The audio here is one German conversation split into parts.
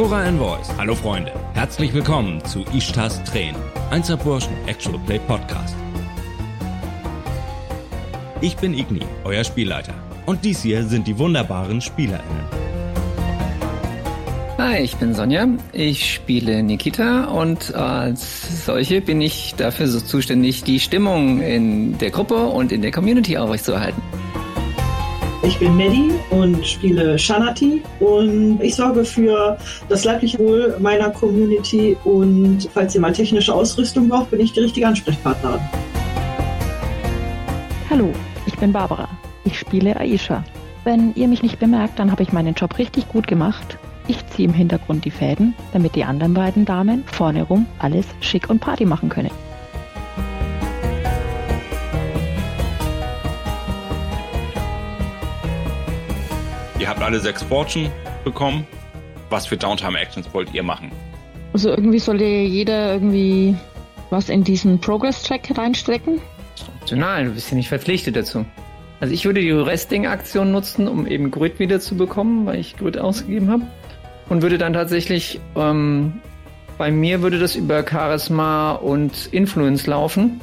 Cora and Voice. Hallo Freunde. Herzlich willkommen zu Ishtas Tränen. Einser Burschen Actual Play Podcast. Ich bin Igni, euer Spielleiter. Und dies hier sind die wunderbaren SpielerInnen. Hi, ich bin Sonja. Ich spiele Nikita und als solche bin ich dafür so zuständig, die Stimmung in der Gruppe und in der Community aufrechtzuerhalten. Ich bin Maddie und spiele Shanati und ich sorge für das leibliche Wohl meiner Community und falls ihr mal technische Ausrüstung braucht, bin ich die richtige Ansprechpartnerin. Hallo, ich bin Barbara. Ich spiele Aisha. Wenn ihr mich nicht bemerkt, dann habe ich meinen Job richtig gut gemacht. Ich ziehe im Hintergrund die Fäden, damit die anderen beiden Damen vorne rum alles schick und Party machen können. Ihr habt alle sechs Fortune bekommen. Was für Downtime-Actions wollt ihr machen? Also irgendwie sollte jeder irgendwie was in diesen Progress-Track reinstecken. Optional, du bist ja nicht verpflichtet dazu. Also ich würde die Resting-Aktion nutzen, um eben Grid wiederzubekommen, weil ich Grid ausgegeben habe. Und würde dann tatsächlich, ähm, bei mir würde das über Charisma und Influence laufen.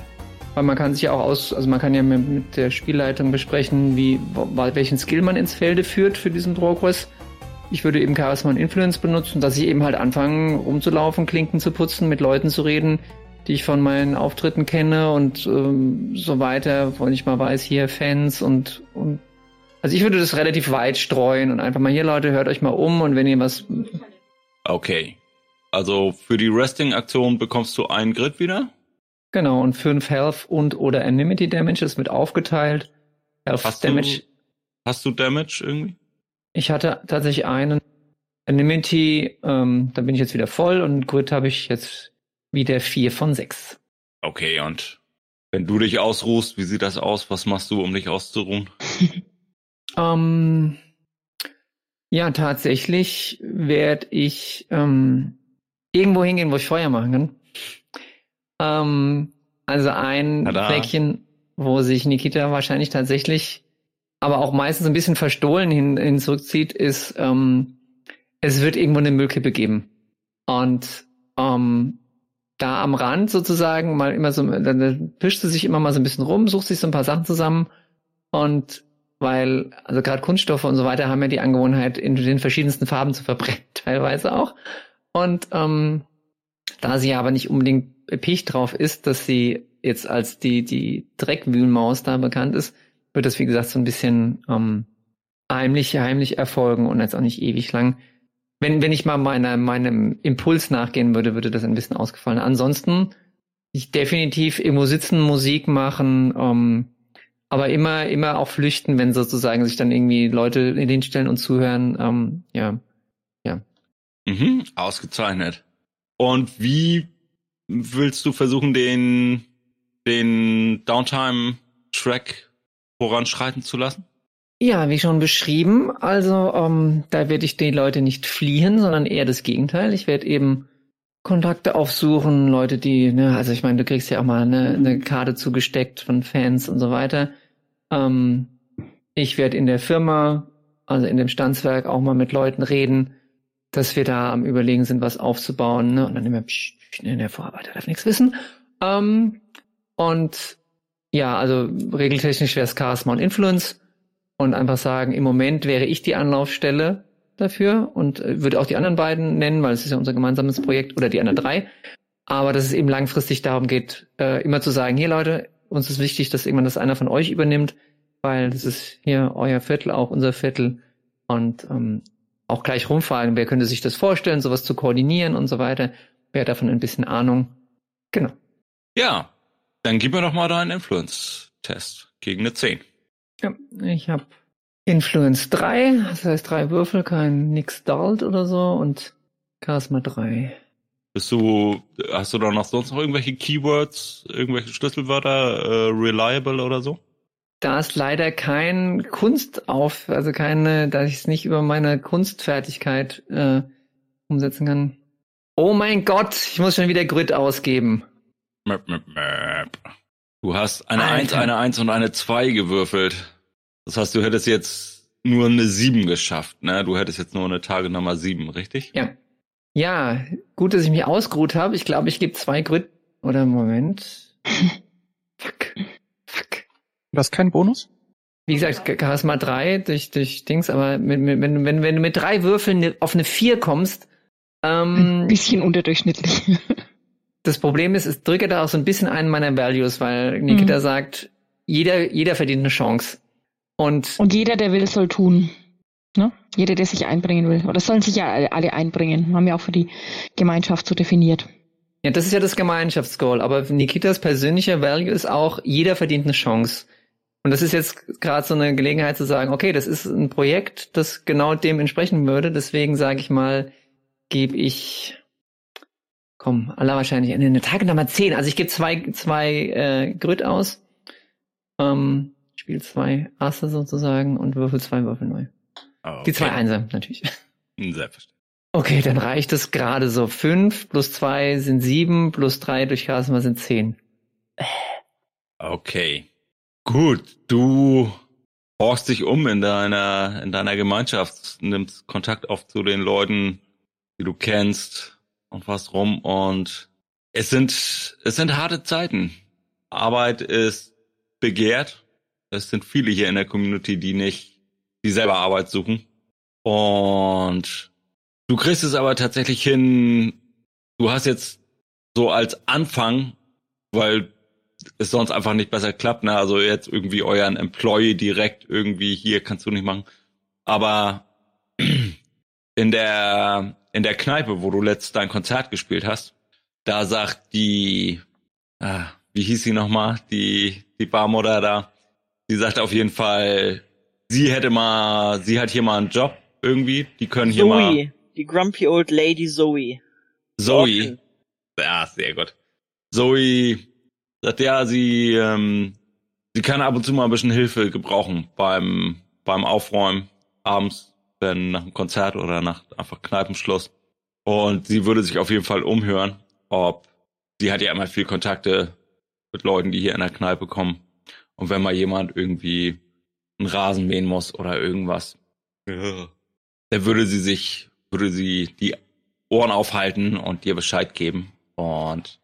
Weil man kann sich ja auch aus, also man kann ja mit, der Spielleitung besprechen, wie, welchen Skill man ins Felde führt für diesen Progress. Ich würde eben Charisma und Influence benutzen, dass ich eben halt anfange rumzulaufen, Klinken zu putzen, mit Leuten zu reden, die ich von meinen Auftritten kenne und ähm, so weiter, wo ich mal weiß, hier Fans und, und also ich würde das relativ weit streuen und einfach mal hier Leute, hört euch mal um und wenn ihr was. Okay. Also für die Resting-Aktion bekommst du einen Grid wieder? Genau, und fünf Health und oder Enmity Damage ist mit aufgeteilt. Health hast Damage. Du, hast du Damage irgendwie? Ich hatte tatsächlich einen. Enmity, ähm, da bin ich jetzt wieder voll und Grid habe ich jetzt wieder vier von sechs. Okay, und wenn du dich ausruhst, wie sieht das aus? Was machst du, um dich auszuruhen? ähm, ja, tatsächlich werde ich ähm, irgendwo hingehen, wo ich Feuer machen kann. Ähm, also ein Tada. Fleckchen, wo sich Nikita wahrscheinlich tatsächlich, aber auch meistens ein bisschen verstohlen hin, hin zurückzieht, ist, ähm, es wird irgendwo eine Müllkippe geben. Und ähm, da am Rand sozusagen mal immer so, dann pischt sie sich immer mal so ein bisschen rum, sucht sich so ein paar Sachen zusammen und weil, also gerade Kunststoffe und so weiter haben ja die Angewohnheit, in den verschiedensten Farben zu verbrennen, teilweise auch. Und ähm, da sie aber nicht unbedingt erpicht drauf ist, dass sie jetzt als die, die Dreckwühlmaus da bekannt ist, wird das, wie gesagt, so ein bisschen ähm, heimlich, heimlich erfolgen und jetzt auch nicht ewig lang. Wenn, wenn ich mal meiner, meinem Impuls nachgehen würde, würde das ein bisschen ausgefallen. Ansonsten, ich definitiv irgendwo sitzen, Musik machen, ähm, aber immer, immer auch flüchten, wenn sozusagen sich dann irgendwie Leute in den Stellen und zuhören. Ähm, ja, ja. Mhm, ausgezeichnet. Und wie willst du versuchen, den, den Downtime-Track voranschreiten zu lassen? Ja, wie schon beschrieben, also ähm, da werde ich die Leute nicht fliehen, sondern eher das Gegenteil. Ich werde eben Kontakte aufsuchen, Leute, die, ne, also ich meine, du kriegst ja auch mal eine, eine Karte zugesteckt von Fans und so weiter. Ähm, ich werde in der Firma, also in dem Standswerk, auch mal mit Leuten reden, dass wir da am Überlegen sind, was aufzubauen. Ne? Und dann immer, psch, Ne, der Vorarbeiter darf nichts wissen. Ähm, und ja, also regeltechnisch wäre es Charisma und Influence und einfach sagen, im Moment wäre ich die Anlaufstelle dafür und äh, würde auch die anderen beiden nennen, weil es ist ja unser gemeinsames Projekt oder die anderen drei. Aber dass es eben langfristig darum geht, äh, immer zu sagen, hier Leute, uns ist wichtig, dass irgendwann das einer von euch übernimmt, weil das ist hier euer Viertel, auch unser Viertel und ähm, auch gleich rumfragen, wer könnte sich das vorstellen, sowas zu koordinieren und so weiter. Wer hat davon ein bisschen Ahnung? Genau. Ja, dann gib mir doch mal deinen Influence-Test gegen eine 10. Ja, ich habe Influence 3, das heißt drei Würfel, kein nix Dalt oder so und Charisma 3. Bist du, hast du da noch sonst noch irgendwelche Keywords, irgendwelche Schlüsselwörter, äh, reliable oder so? Da ist leider kein Kunst auf, also keine, da ich es nicht über meine Kunstfertigkeit äh, umsetzen kann. Oh mein Gott, ich muss schon wieder Grid ausgeben. Du hast eine Alter. 1, eine 1 und eine 2 gewürfelt. Das heißt, du hättest jetzt nur eine 7 geschafft, ne? Du hättest jetzt nur eine Tagenummer 7, richtig? Ja. Ja, gut, dass ich mich ausgeruht habe. Ich glaube, ich gebe zwei Gründe. Oder Moment. Fuck. Fuck. Du hast keinen Bonus? Wie gesagt, Charisma 3 durch, durch Dings, aber mit, mit, wenn, wenn, wenn du mit drei Würfeln auf eine 4 kommst, ähm, ein bisschen unterdurchschnittlich. das Problem ist, es drücke da auch so ein bisschen einen meiner Values, weil Nikita mhm. sagt, jeder, jeder verdient eine Chance. Und, und jeder, der will, soll tun. Ne? Jeder, der sich einbringen will. Oder sollen sich ja alle einbringen. Haben ja auch für die Gemeinschaft so definiert. Ja, das ist ja das Gemeinschaftsgoal. Aber Nikitas persönlicher Value ist auch, jeder verdient eine Chance. Und das ist jetzt gerade so eine Gelegenheit zu sagen, okay, das ist ein Projekt, das genau dem entsprechen würde. Deswegen sage ich mal, gebe ich, komm, aller wahrscheinlich eine Tage Nummer 10. Also ich gebe zwei, zwei äh, Grid aus. Ähm, spiele zwei Asse sozusagen und würfel zwei Würfel neu. Okay. Die zwei Einser, natürlich. Selbstverständlich. Okay, dann reicht es gerade so. Fünf plus zwei sind sieben, plus drei durch Charisma sind zehn. Okay. Gut, du horchst dich um in deiner, in deiner Gemeinschaft, nimmst Kontakt auf zu den Leuten, die du kennst und was rum und es sind, es sind harte Zeiten. Arbeit ist begehrt. Es sind viele hier in der Community, die nicht, die selber Arbeit suchen. Und du kriegst es aber tatsächlich hin, du hast jetzt so als Anfang, weil es sonst einfach nicht besser klappt, ne? Also jetzt irgendwie euren Employee direkt irgendwie hier kannst du nicht machen. Aber in der, in der Kneipe, wo du letzt dein Konzert gespielt hast, da sagt die, ah, wie hieß sie nochmal, die, die Barmutter da, die sagt auf jeden Fall, sie hätte mal, sie hat hier mal einen Job irgendwie, die können hier Zoe, mal. die grumpy old lady Zoe. Zoe. Ja, sehr gut. Zoe sagt, ja, sie, ähm, sie kann ab und zu mal ein bisschen Hilfe gebrauchen beim, beim Aufräumen abends wenn nach einem Konzert oder nach einfach Kneipenschluss. Und sie würde sich auf jeden Fall umhören, ob sie hat ja immer viel Kontakte mit Leuten, die hier in der Kneipe kommen. Und wenn mal jemand irgendwie einen Rasen mähen muss oder irgendwas, ja. dann würde sie sich, würde sie die Ohren aufhalten und dir Bescheid geben. Und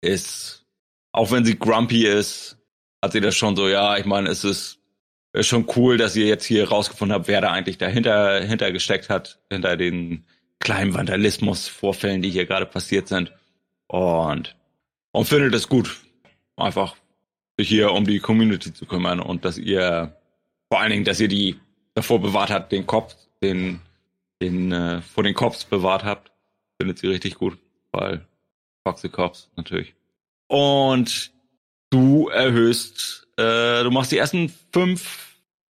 ist, auch wenn sie grumpy ist, hat sie das schon so, ja, ich meine, es ist ist schon cool, dass ihr jetzt hier rausgefunden habt, wer da eigentlich dahinter hinter gesteckt hat, hinter den kleinen Vandalismus-Vorfällen, die hier gerade passiert sind. Und, und findet es gut, einfach sich hier um die Community zu kümmern und dass ihr, vor allen Dingen, dass ihr die davor bewahrt habt, den Kopf, den, den, äh, vor den Cops bewahrt habt, findet sie richtig gut, weil Foxy Cops natürlich. Und du erhöhst, äh, du machst die ersten fünf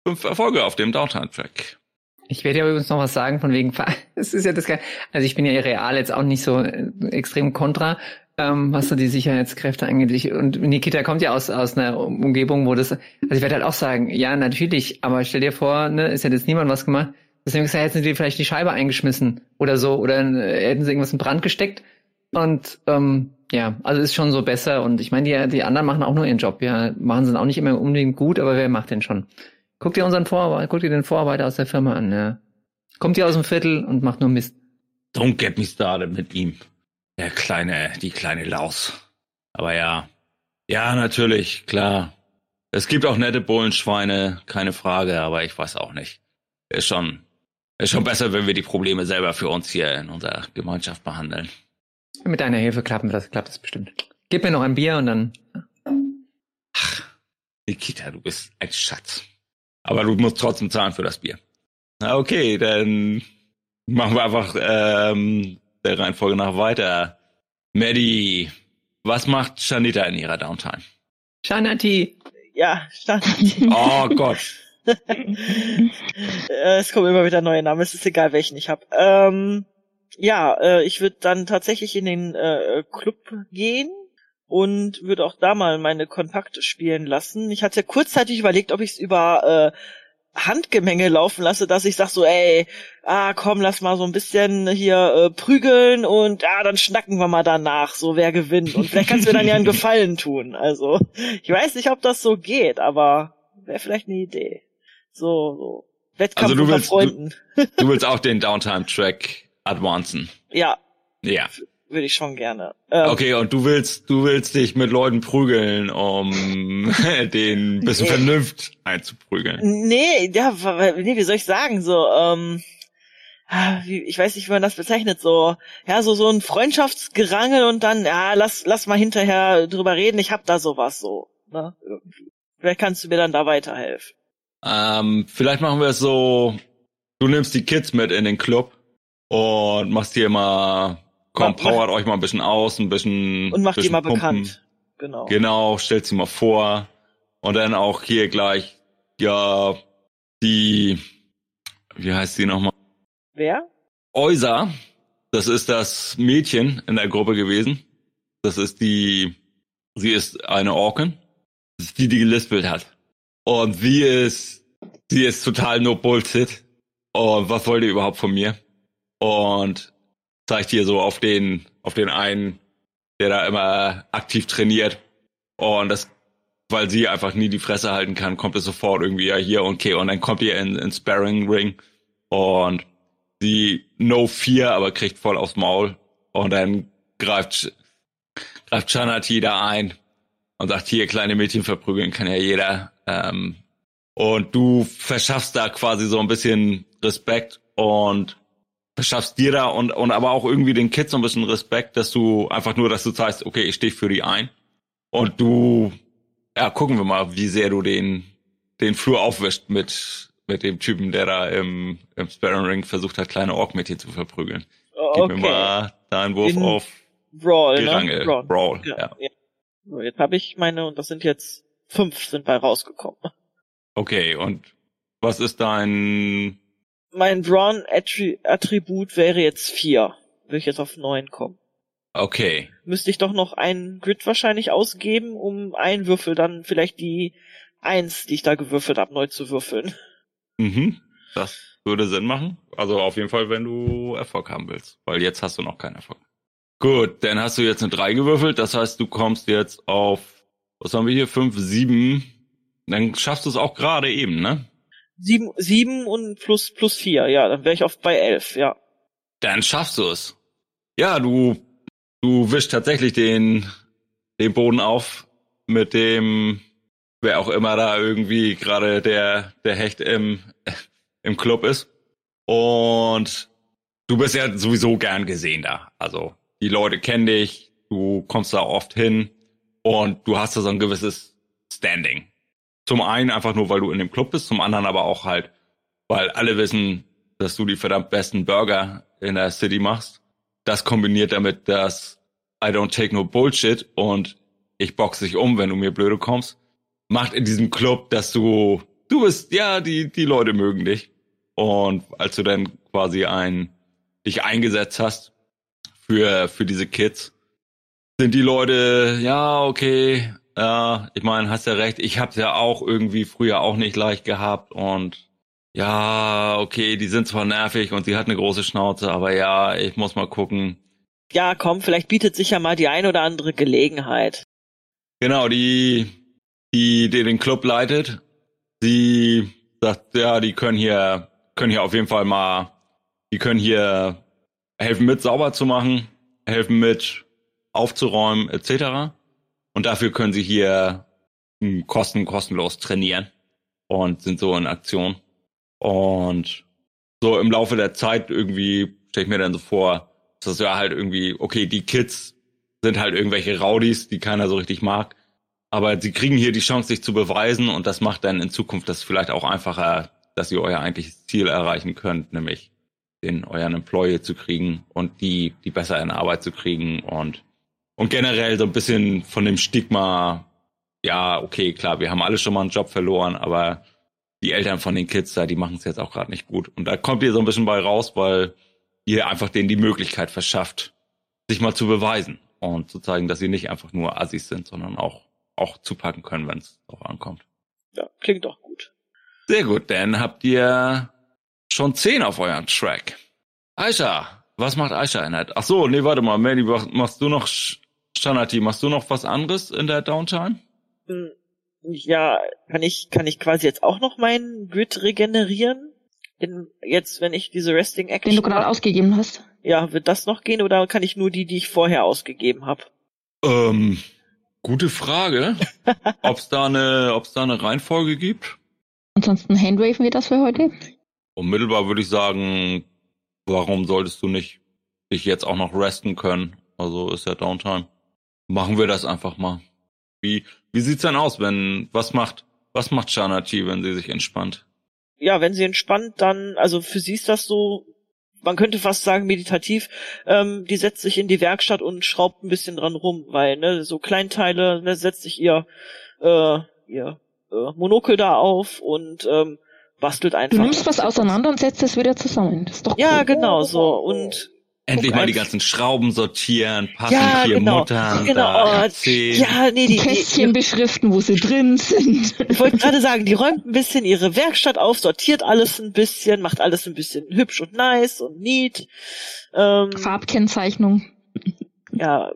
fünf Erfolge auf dem Downtown-Track. Ich werde ja übrigens noch was sagen von wegen, es ist ja das, also ich bin ja real jetzt auch nicht so äh, extrem kontra, ähm, was so die Sicherheitskräfte angeht. Und Nikita kommt ja aus, aus einer Umgebung, wo das, also ich werde halt auch sagen, ja, natürlich, aber stell dir vor, ne, ist ja jetzt niemand was gemacht. Deswegen gesagt, hätten sie vielleicht die Scheibe eingeschmissen oder so, oder äh, hätten sie irgendwas in Brand gesteckt. Und ähm, ja, also ist schon so besser. Und ich meine, die, die anderen machen auch nur ihren Job. Ja, machen sie auch nicht immer unbedingt gut, aber wer macht den schon? Guck dir unseren Vorarbeiter, guck dir den Vorarbeiter aus der Firma an, ja. Kommt hier aus dem Viertel und macht nur Mist. Don't get me started mit ihm. Der kleine, die kleine Laus. Aber ja. Ja, natürlich, klar. Es gibt auch nette Bullenschweine, keine Frage, aber ich weiß auch nicht. Ist schon, ist schon besser, wenn wir die Probleme selber für uns hier in unserer Gemeinschaft behandeln. Mit deiner Hilfe klappen das, klappt das bestimmt. Gib mir noch ein Bier und dann. Ach, Nikita, du bist ein Schatz. Aber du musst trotzdem zahlen für das Bier. Na okay, dann machen wir einfach ähm, der Reihenfolge nach weiter. Maddie, was macht Shanita in ihrer Downtime? Shanati. Ja, Shanati. Oh Gott. Es kommen immer wieder neue Namen, es ist egal, welchen ich habe. Ähm, ja, äh, ich würde dann tatsächlich in den äh, Club gehen und würde auch da mal meine Kontakte spielen lassen. Ich hatte kurzzeitig überlegt, ob ich es über äh, Handgemenge laufen lasse, dass ich sag so, ey, ah komm, lass mal so ein bisschen hier äh, prügeln und ah, dann schnacken wir mal danach, so wer gewinnt. Und vielleicht kannst du mir dann ja einen Gefallen tun. Also, ich weiß nicht, ob das so geht, aber wäre vielleicht eine Idee. So, so. Wettkampf also du willst, Freunden. Du, du willst auch den Downtime-Track advancen. Ja, Ja. Würde ich schon gerne. Ähm, okay, und du willst, du willst dich mit Leuten prügeln, um den bisschen nee. Vernunft einzuprügeln. Nee, ja, nee, wie soll ich sagen, so, ähm, ah, ich weiß nicht, wie man das bezeichnet, so, ja, so, so ein Freundschaftsgerangel und dann, ja, lass, lass mal hinterher drüber reden, ich hab da sowas, so, ne, irgendwie. Vielleicht kannst du mir dann da weiterhelfen. Ähm, vielleicht machen wir es so, du nimmst die Kids mit in den Club und machst hier mal, komm, powert euch mal ein bisschen aus, ein bisschen. Und macht die mal pumpen. bekannt. Genau. Genau, stellt sie mal vor. Und dann auch hier gleich, ja, die, wie heißt sie nochmal? Wer? Eusa. Das ist das Mädchen in der Gruppe gewesen. Das ist die, sie ist eine Orkin. Das ist die, die gelispelt hat. Und sie ist, sie ist total no Bullshit. Und was wollt ihr überhaupt von mir? Und zeigt hier so auf den, auf den einen, der da immer aktiv trainiert. Und das, weil sie einfach nie die Fresse halten kann, kommt es sofort irgendwie ja hier, okay. Und dann kommt ihr in, in Sparring Ring und sie no fear, aber kriegt voll aufs Maul. Und dann greift, greift Chanati da ein und sagt, hier, kleine Mädchen verprügeln kann ja jeder. Ähm, und du verschaffst da quasi so ein bisschen Respekt und verschaffst dir da und, und aber auch irgendwie den Kids so ein bisschen Respekt, dass du einfach nur, dass du zeigst, okay, ich stehe für die ein. Und du, ja, gucken wir mal, wie sehr du den, den Flur aufwischt mit, mit dem Typen, der da im, im Sparring Ring versucht hat, kleine Ork-Mädchen zu verprügeln. Oh, okay. Gib mir mal da einen Wurf In auf Brawl, ne? Brawl. Brawl, ja. ja. ja. So, jetzt habe ich meine, und das sind jetzt fünf sind bei rausgekommen. Okay, und was ist dein... Mein Brawn-Attribut wäre jetzt vier. Würde ich jetzt auf neun kommen. Okay. Müsste ich doch noch einen Grid wahrscheinlich ausgeben, um einen Würfel dann vielleicht die eins, die ich da gewürfelt habe, neu zu würfeln. Mhm. Das würde Sinn machen. Also auf jeden Fall, wenn du Erfolg haben willst. Weil jetzt hast du noch keinen Erfolg. Gut, dann hast du jetzt eine 3 gewürfelt. Das heißt, du kommst jetzt auf, was haben wir hier? 5, 7. Dann schaffst du es auch gerade eben, ne? 7, 7 und plus, plus 4, ja. Dann wäre ich oft bei 11, ja. Dann schaffst du es. Ja, du, du wischst tatsächlich den, den Boden auf mit dem, wer auch immer da irgendwie gerade der, der Hecht im, im Club ist. Und du bist ja sowieso gern gesehen da. Also die Leute kennen dich, du kommst da oft hin und du hast da so ein gewisses Standing. Zum einen einfach nur, weil du in dem Club bist, zum anderen aber auch halt, weil alle wissen, dass du die verdammt besten Burger in der City machst. Das kombiniert damit, dass I don't take no bullshit und ich boxe dich um, wenn du mir blöde kommst, macht in diesem Club, dass du, du bist, ja, die, die Leute mögen dich. Und als du dann quasi ein, dich eingesetzt hast, für, für diese Kids. Sind die Leute, ja, okay, ja, ich meine, hast ja recht, ich hab's ja auch irgendwie früher auch nicht leicht gehabt und ja, okay, die sind zwar nervig und sie hat eine große Schnauze, aber ja, ich muss mal gucken. Ja, komm, vielleicht bietet sich ja mal die ein oder andere Gelegenheit. Genau, die, die, die den Club leitet, sie sagt, ja, die können hier, können hier auf jeden Fall mal, die können hier helfen mit sauber zu machen, helfen mit aufzuräumen etc. Und dafür können sie hier hm, kosten kostenlos trainieren und sind so in Aktion. Und so im Laufe der Zeit irgendwie stelle ich mir dann so vor, dass ja halt irgendwie, okay, die Kids sind halt irgendwelche Rowdies, die keiner so richtig mag. Aber sie kriegen hier die Chance, sich zu beweisen und das macht dann in Zukunft das vielleicht auch einfacher, dass ihr euer eigentliches Ziel erreichen könnt, nämlich den euren Employee zu kriegen und die, die besser in Arbeit zu kriegen und, und generell so ein bisschen von dem Stigma, ja, okay, klar, wir haben alle schon mal einen Job verloren, aber die Eltern von den Kids da, die machen es jetzt auch gerade nicht gut. Und da kommt ihr so ein bisschen bei raus, weil ihr einfach denen die Möglichkeit verschafft, sich mal zu beweisen und zu zeigen, dass sie nicht einfach nur Assis sind, sondern auch, auch zupacken können, wenn es darauf ankommt. Ja, klingt doch gut. Sehr gut, dann habt ihr schon zehn auf euren Track. Aisha, was macht Aisha in der... Ach so, nee, warte mal, Mandy, machst du noch... Shanati, machst du noch was anderes in der Downtime? Hm, ja, kann ich, kann ich quasi jetzt auch noch meinen Grid regenerieren? In, jetzt, wenn ich diese Resting Action. Den du gerade ausgegeben hast. ja, wird das noch gehen oder kann ich nur die, die ich vorher ausgegeben habe? Ähm, gute Frage. ob's da eine, ob's da eine Reihenfolge gibt? Ansonsten handraven wir das für heute. Unmittelbar würde ich sagen, warum solltest du nicht dich jetzt auch noch resten können? Also ist ja Downtime. Machen wir das einfach mal. Wie, wie sieht's denn aus, wenn, was macht, was macht Shanati, wenn sie sich entspannt? Ja, wenn sie entspannt, dann, also für sie ist das so, man könnte fast sagen meditativ, ähm, die setzt sich in die Werkstatt und schraubt ein bisschen dran rum, weil, ne, so Kleinteile, ne, setzt sich ihr, äh, ihr äh, Monokel da auf und ähm, bastelt einfach. Du nimmst was auseinander und setzt es wieder zusammen. Das ist doch Ja, cool. genau so. Und Endlich mal die ganzen Schrauben sortieren, passen ja, vier genau. Muttern, genau. da, oh, ja, nee, die, Kästchen beschriften, wo sie drin sind. Ich wollte gerade sagen, die räumt ein bisschen ihre Werkstatt auf, sortiert alles ein bisschen, macht alles ein bisschen hübsch und nice und neat. Ähm, Farbkennzeichnung. Ja,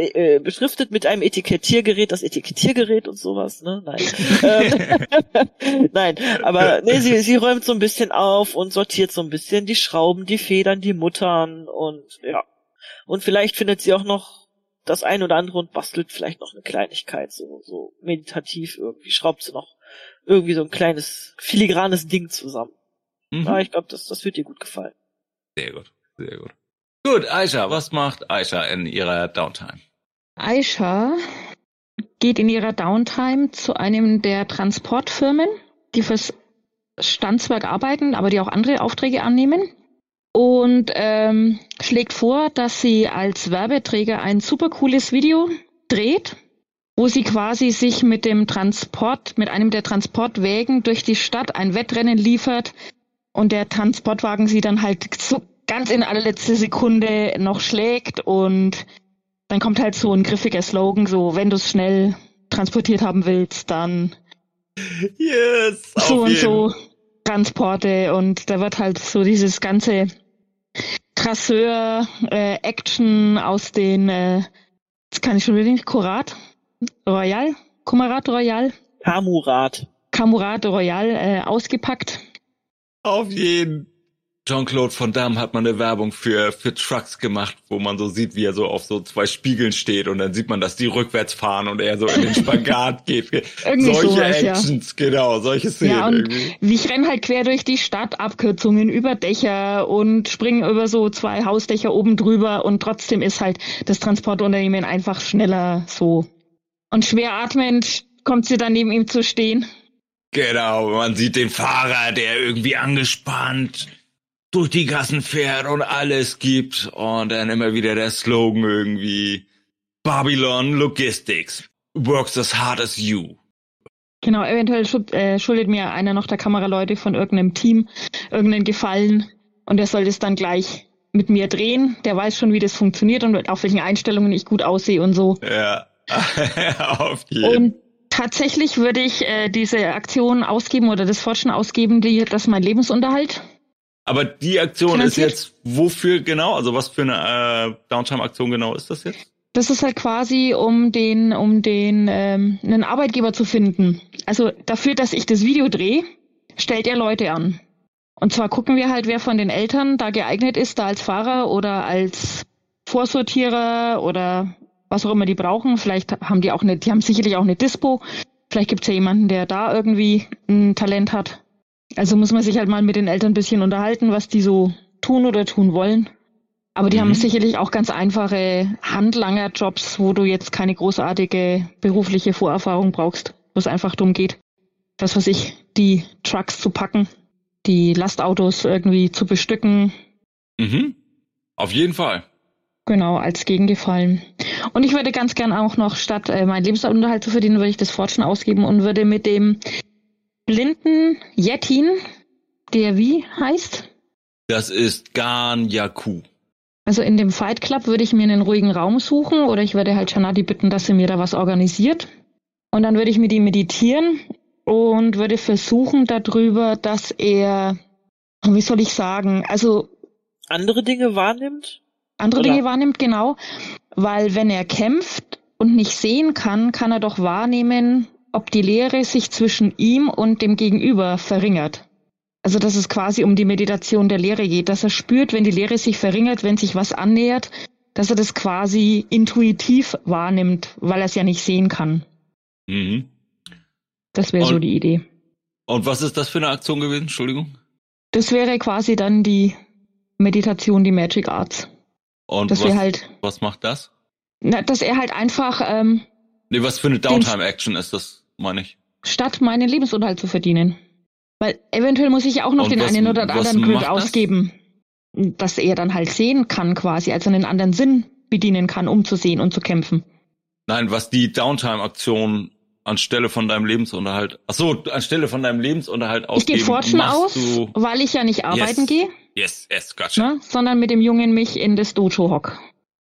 äh, äh, beschriftet mit einem Etikettiergerät, das Etikettiergerät und sowas, ne? Nein. Ähm, Nein, aber nee, sie, sie räumt so ein bisschen auf und sortiert so ein bisschen die Schrauben, die Federn, die Muttern und ja. Und vielleicht findet sie auch noch das ein oder andere und bastelt vielleicht noch eine Kleinigkeit, so, so meditativ irgendwie, schraubt sie noch irgendwie so ein kleines, filigranes Ding zusammen. Mhm. Ja, ich glaube, das, das wird ihr gut gefallen. Sehr gut, sehr gut. Gut, Aisha, was macht Aisha in ihrer Downtime? Aisha geht in ihrer Downtime zu einem der Transportfirmen, die fürs Standswerk arbeiten, aber die auch andere Aufträge annehmen. Und ähm, schlägt vor, dass sie als Werbeträger ein super cooles Video dreht, wo sie quasi sich mit dem Transport, mit einem der Transportwägen durch die Stadt ein Wettrennen liefert und der Transportwagen sie dann halt so ganz in allerletzte Sekunde noch schlägt und dann kommt halt so ein griffiger Slogan, so wenn du es schnell transportiert haben willst, dann yes, so und so Transporte. Und da wird halt so dieses ganze Krasseur äh, Action aus den äh, jetzt kann ich schon wieder nicht Kurat Royal? Kumarat Royal? Kamurat. Kamurat Royal äh, ausgepackt. Auf jeden Jean-Claude Van Damme hat mal eine Werbung für, für Trucks gemacht, wo man so sieht, wie er so auf so zwei Spiegeln steht und dann sieht man, dass die rückwärts fahren und er so in den Spagat geht. Irgendwie solche sowas, Actions, ja. genau, solche Szenen. Ja, und irgendwie. ich renn halt quer durch die Stadt, Abkürzungen über Dächer und springe über so zwei Hausdächer oben drüber und trotzdem ist halt das Transportunternehmen einfach schneller so. Und schwer atmend kommt sie dann neben ihm zu stehen. Genau, man sieht den Fahrer, der irgendwie angespannt durch die Gassen fährt und alles gibt und dann immer wieder der Slogan irgendwie Babylon Logistics works as hard as you. Genau, eventuell äh, schuldet mir einer noch der Kameraleute von irgendeinem Team irgendeinen Gefallen und der soll das dann gleich mit mir drehen. Der weiß schon, wie das funktioniert und auf welchen Einstellungen ich gut aussehe und so. Ja, auf jeden. Und tatsächlich würde ich äh, diese Aktion ausgeben oder das Fortune ausgeben, die das ist mein Lebensunterhalt. Aber die Aktion ist jetzt wofür genau? Also was für eine äh, Downtime-Aktion genau ist das jetzt? Das ist halt quasi, um den, um den ähm, einen Arbeitgeber zu finden. Also dafür, dass ich das Video drehe, stellt er Leute an. Und zwar gucken wir halt, wer von den Eltern da geeignet ist, da als Fahrer oder als Vorsortierer oder was auch immer die brauchen. Vielleicht haben die auch eine, die haben sicherlich auch eine Dispo. Vielleicht gibt's ja jemanden, der da irgendwie ein Talent hat. Also muss man sich halt mal mit den Eltern ein bisschen unterhalten, was die so tun oder tun wollen. Aber die mhm. haben sicherlich auch ganz einfache Handlanger-Jobs, wo du jetzt keine großartige berufliche Vorerfahrung brauchst, wo es einfach darum geht, was weiß ich, die Trucks zu packen, die Lastautos irgendwie zu bestücken. Mhm. Auf jeden Fall. Genau, als Gegengefallen. Und ich würde ganz gern auch noch, statt äh, meinen Lebensunterhalt zu verdienen, würde ich das Fortune ausgeben und würde mit dem blinden Yetin, der wie heißt? Das ist Gan Yaku. Also in dem Fight Club würde ich mir einen ruhigen Raum suchen oder ich würde halt Shanadi bitten, dass sie mir da was organisiert. Und dann würde ich mit ihm meditieren und würde versuchen darüber, dass er, wie soll ich sagen, also andere Dinge wahrnimmt? Andere oder? Dinge wahrnimmt, genau. Weil wenn er kämpft und nicht sehen kann, kann er doch wahrnehmen, ob die Leere sich zwischen ihm und dem Gegenüber verringert. Also, dass es quasi um die Meditation der Lehre geht, dass er spürt, wenn die Lehre sich verringert, wenn sich was annähert, dass er das quasi intuitiv wahrnimmt, weil er es ja nicht sehen kann. Mhm. Das wäre so die Idee. Und was ist das für eine Aktion gewesen? Entschuldigung. Das wäre quasi dann die Meditation, die Magic Arts. Und dass was, halt, was macht das? Na, dass er halt einfach. Ähm, nee, was für eine Downtime-Action ist das, meine ich? Statt meinen Lebensunterhalt zu verdienen. Weil eventuell muss ich auch noch Und den was, einen oder anderen Grid ausgeben. Dass er dann halt sehen kann, quasi, also einen anderen Sinn bedienen kann, um zu sehen und zu kämpfen. Nein, was die Downtime-Aktion anstelle von deinem Lebensunterhalt. Ach so, anstelle von deinem Lebensunterhalt ausgeben. Ich gehe Fortune aus, weil ich ja nicht arbeiten yes. gehe. Yes, yes, gotcha. Ne? Sondern mit dem Jungen mich in das Dojo hock.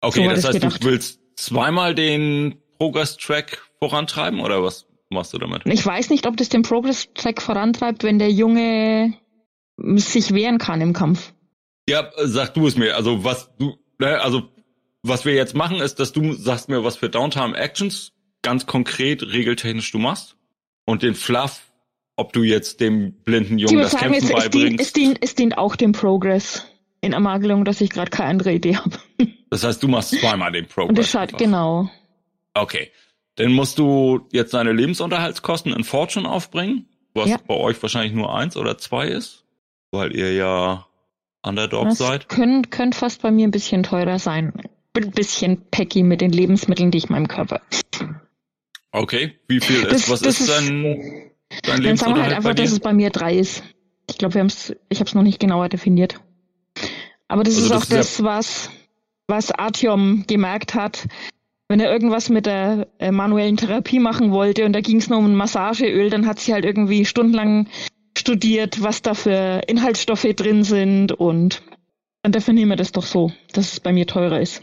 Okay, so das heißt, gedacht. du willst zweimal den Progress-Track vorantreiben oder was machst du damit? Ich weiß nicht, ob das den Progress-Track vorantreibt, wenn der Junge sich wehren kann im Kampf. Ja, sag du es mir. Also was du, ne, also was wir jetzt machen, ist, dass du sagst mir, was für Downtime Actions ganz konkret regeltechnisch du machst und den Fluff, ob du jetzt dem blinden Jungen das Kämpfen jetzt, beibringst. Es dient, es, dient, es dient auch dem Progress in Ermangelung, dass ich gerade keine andere Idee habe. Das heißt, du machst zweimal den Progress. Und das schadet, genau. Okay. Dann musst du jetzt deine Lebensunterhaltskosten in Fortune aufbringen, was ja. bei euch wahrscheinlich nur eins oder zwei ist, weil ihr ja Underdog das seid. Können, könnte fast bei mir ein bisschen teurer sein. Bin ein bisschen pecky mit den Lebensmitteln, die ich meinem Körper. Okay, wie viel ist, das, was das ist dein, dein Dann sagen wir halt einfach, dass es bei mir drei ist. Ich glaube, wir haben's, ich habe es noch nicht genauer definiert. Aber das also ist das auch ist das, was, was Artyom gemerkt hat, wenn er irgendwas mit der äh, manuellen Therapie machen wollte und da ging es nur um ein Massageöl, dann hat sie halt irgendwie stundenlang studiert, was da für Inhaltsstoffe drin sind und dann definieren wir das doch so, dass es bei mir teurer ist.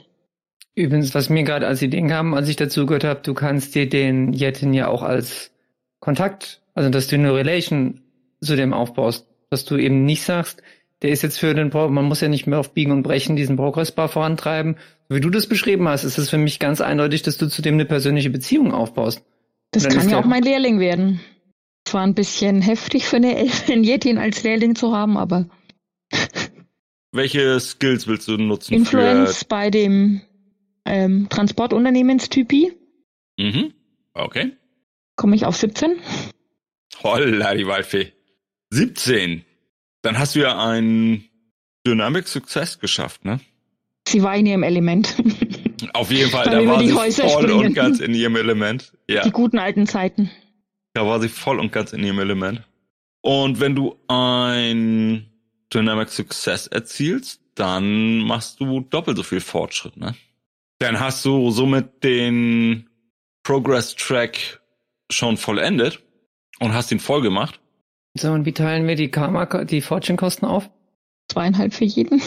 Übrigens, was mir gerade als Idee kam, als ich dazu gehört habe, du kannst dir den Jetin ja auch als Kontakt, also dass du eine Relation zu dem aufbaust, dass du eben nicht sagst, der ist jetzt für den Pro man muss ja nicht mehr auf Biegen und Brechen diesen Progressbar vorantreiben. Wie du das beschrieben hast, ist es für mich ganz eindeutig, dass du zu dem eine persönliche Beziehung aufbaust. Das kann ja auch mein Lehrling werden. Es war ein bisschen heftig für eine Elfen Jetin als Lehrling zu haben, aber. Welche Skills willst du nutzen? Influence bei dem ähm, Transportunternehmenstypi. Mhm. Okay. Komme ich auf 17? Holla, die Waldfee. 17. Dann hast du ja einen Dynamic Success geschafft, ne? Sie war in ihrem Element. Auf jeden Fall, da war sie Häuser voll springen. und ganz in ihrem Element. Ja. Die guten alten Zeiten. Da war sie voll und ganz in ihrem Element. Und wenn du ein Dynamic Success erzielst, dann machst du doppelt so viel Fortschritt, ne? Dann hast du somit den Progress Track schon vollendet und hast ihn voll gemacht. So, und wie teilen wir die Karma, die Fortune-Kosten auf? Zweieinhalb für jeden.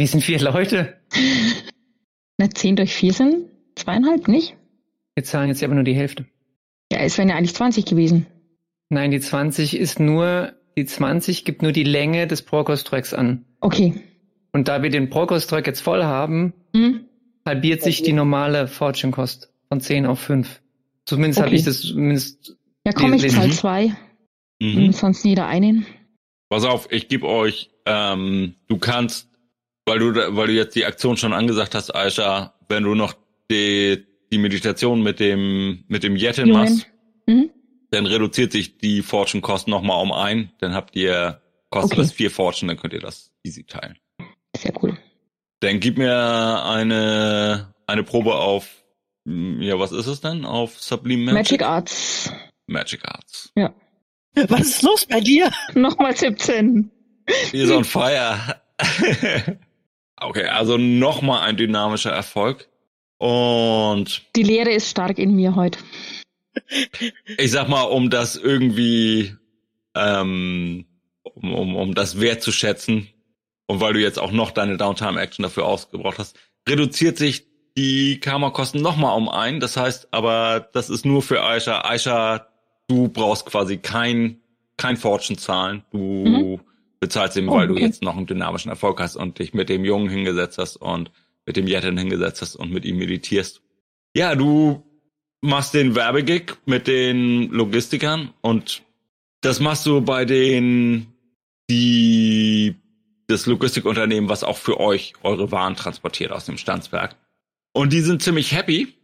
Wir sind vier Leute. Na, zehn durch vier sind zweieinhalb, nicht? Wir zahlen jetzt aber nur die Hälfte. Ja, es wären ja eigentlich 20 gewesen. Nein, die 20 ist nur, die 20 gibt nur die Länge des Progress-Tracks an. Okay. Und da wir den Progress-Track jetzt voll haben, hm? halbiert sich die normale Fortune-Kost von 10 auf 5. Zumindest okay. habe ich das zumindest. Ja, komm, ich zahl zwei. Mhm. Und sonst jeder einen. Pass auf, ich gebe euch, ähm, du kannst, weil du, weil du jetzt die Aktion schon angesagt hast, Aisha, wenn du noch die, die Meditation mit dem, mit dem Jetin Jungen. machst, mhm. dann reduziert sich die Fortune-Kosten nochmal um ein. Dann habt ihr, kostet okay. das vier Fortune, dann könnt ihr das easy teilen. Sehr cool. Dann gib mir eine, eine Probe auf, ja, was ist es denn? Auf Sublime Magic? Magic Arts. Magic Arts. Ja. Was ist los bei dir? Nochmal 17. Die ist on fire. okay, also nochmal ein dynamischer Erfolg. Und. Die Lehre ist stark in mir heute. Ich sag mal, um das irgendwie, ähm, um, um, um das wertzuschätzen, und weil du jetzt auch noch deine Downtime-Action dafür ausgebraucht hast, reduziert sich die Karma-Kosten nochmal um ein. Das heißt aber, das ist nur für Aisha. Aisha, du brauchst quasi kein, kein Fortune zahlen. Du mhm. Bezahlst eben, weil okay. du jetzt noch einen dynamischen Erfolg hast und dich mit dem Jungen hingesetzt hast und mit dem Jetten hingesetzt hast und mit ihm meditierst. Ja, du machst den Werbegig mit den Logistikern und Das machst du bei den, die, das Logistikunternehmen, was auch für euch eure Waren transportiert aus dem Standsberg. Und die sind ziemlich happy,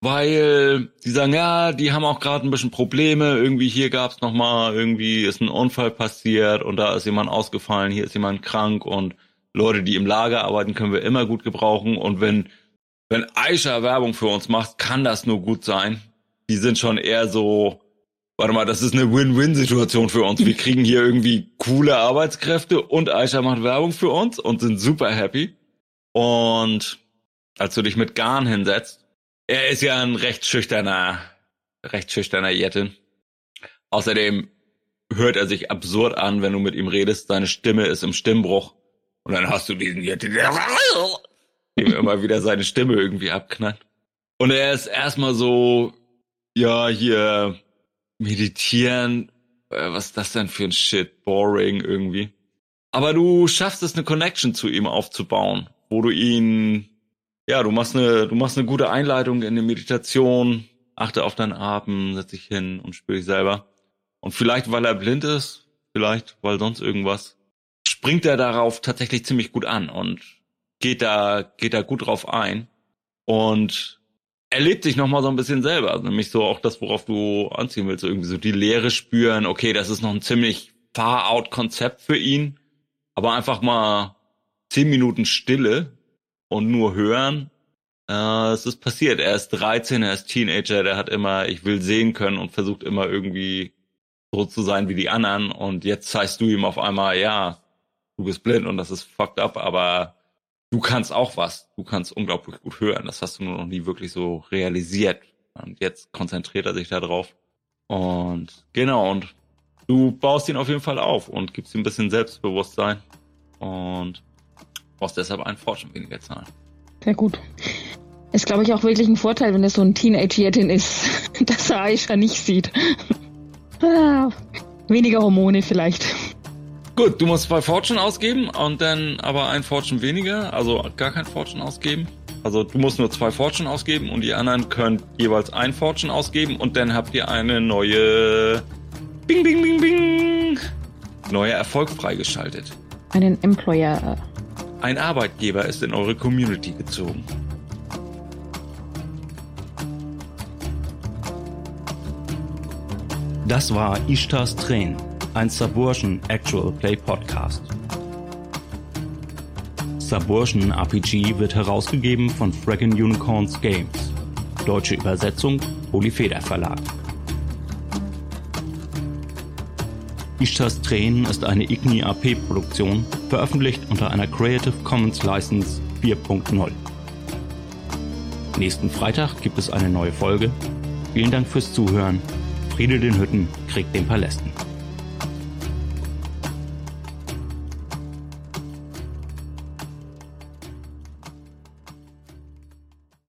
weil die sagen, ja, die haben auch gerade ein bisschen Probleme. Irgendwie hier gab's noch mal irgendwie ist ein Unfall passiert und da ist jemand ausgefallen, hier ist jemand krank und Leute, die im Lager arbeiten, können wir immer gut gebrauchen. Und wenn wenn Aisha Werbung für uns macht, kann das nur gut sein. Die sind schon eher so, warte mal, das ist eine Win-Win-Situation für uns. Wir kriegen hier irgendwie coole Arbeitskräfte und Aisha macht Werbung für uns und sind super happy. Und als du dich mit Garn hinsetzt, er ist ja ein recht schüchterner, recht schüchterner Jettin. Außerdem hört er sich absurd an, wenn du mit ihm redest. Seine Stimme ist im Stimmbruch. Und dann hast du diesen Jettin, der dem immer wieder seine Stimme irgendwie abknallt. Und er ist erstmal so, ja, hier meditieren, äh, was ist das denn für ein Shit, boring irgendwie. Aber du schaffst es, eine Connection zu ihm aufzubauen, wo du ihn ja, du machst eine, du machst eine gute Einleitung in die Meditation, achte auf deinen Atem, setz dich hin und spür dich selber. Und vielleicht, weil er blind ist, vielleicht, weil sonst irgendwas, springt er darauf tatsächlich ziemlich gut an und geht da, geht da gut drauf ein und erlebt sich nochmal so ein bisschen selber. Also nämlich so auch das, worauf du anziehen willst, irgendwie so die Leere spüren. Okay, das ist noch ein ziemlich far-out-Konzept für ihn, aber einfach mal zehn Minuten Stille und nur hören. Äh, es ist passiert. Er ist 13, er ist Teenager, der hat immer, ich will sehen können und versucht immer irgendwie so zu sein wie die anderen. Und jetzt zeigst du ihm auf einmal, ja, du bist blind und das ist fucked up, aber du kannst auch was. Du kannst unglaublich gut hören. Das hast du nur noch nie wirklich so realisiert. Und jetzt konzentriert er sich da drauf. Und genau, und du baust ihn auf jeden Fall auf und gibst ihm ein bisschen Selbstbewusstsein. Und brauchst deshalb einen Fortune weniger zahlen. Sehr gut. Ist, glaube ich, auch wirklich ein Vorteil, wenn es so ein Teenage-Jätin ist, dass er Aisha nicht sieht. ah, weniger Hormone vielleicht. Gut, du musst zwei Fortune ausgeben und dann aber ein Fortune weniger, also gar kein Fortune ausgeben. Also du musst nur zwei Fortune ausgeben und die anderen können jeweils ein Fortune ausgeben und dann habt ihr eine neue Bing Bing Bing Bing neue Erfolg freigeschaltet. Einen Employer ein Arbeitgeber ist in eure Community gezogen. Das war Ishtars Train, ein Subversion Actual Play Podcast. Subversion RPG wird herausgegeben von Fraggin Unicorns Games. Deutsche Übersetzung Polyfeder Verlag. Ishtars Tränen ist eine Igni AP Produktion, veröffentlicht unter einer Creative Commons License 4.0. Nächsten Freitag gibt es eine neue Folge. Vielen Dank fürs Zuhören. Friede den Hütten, Krieg den Palästen.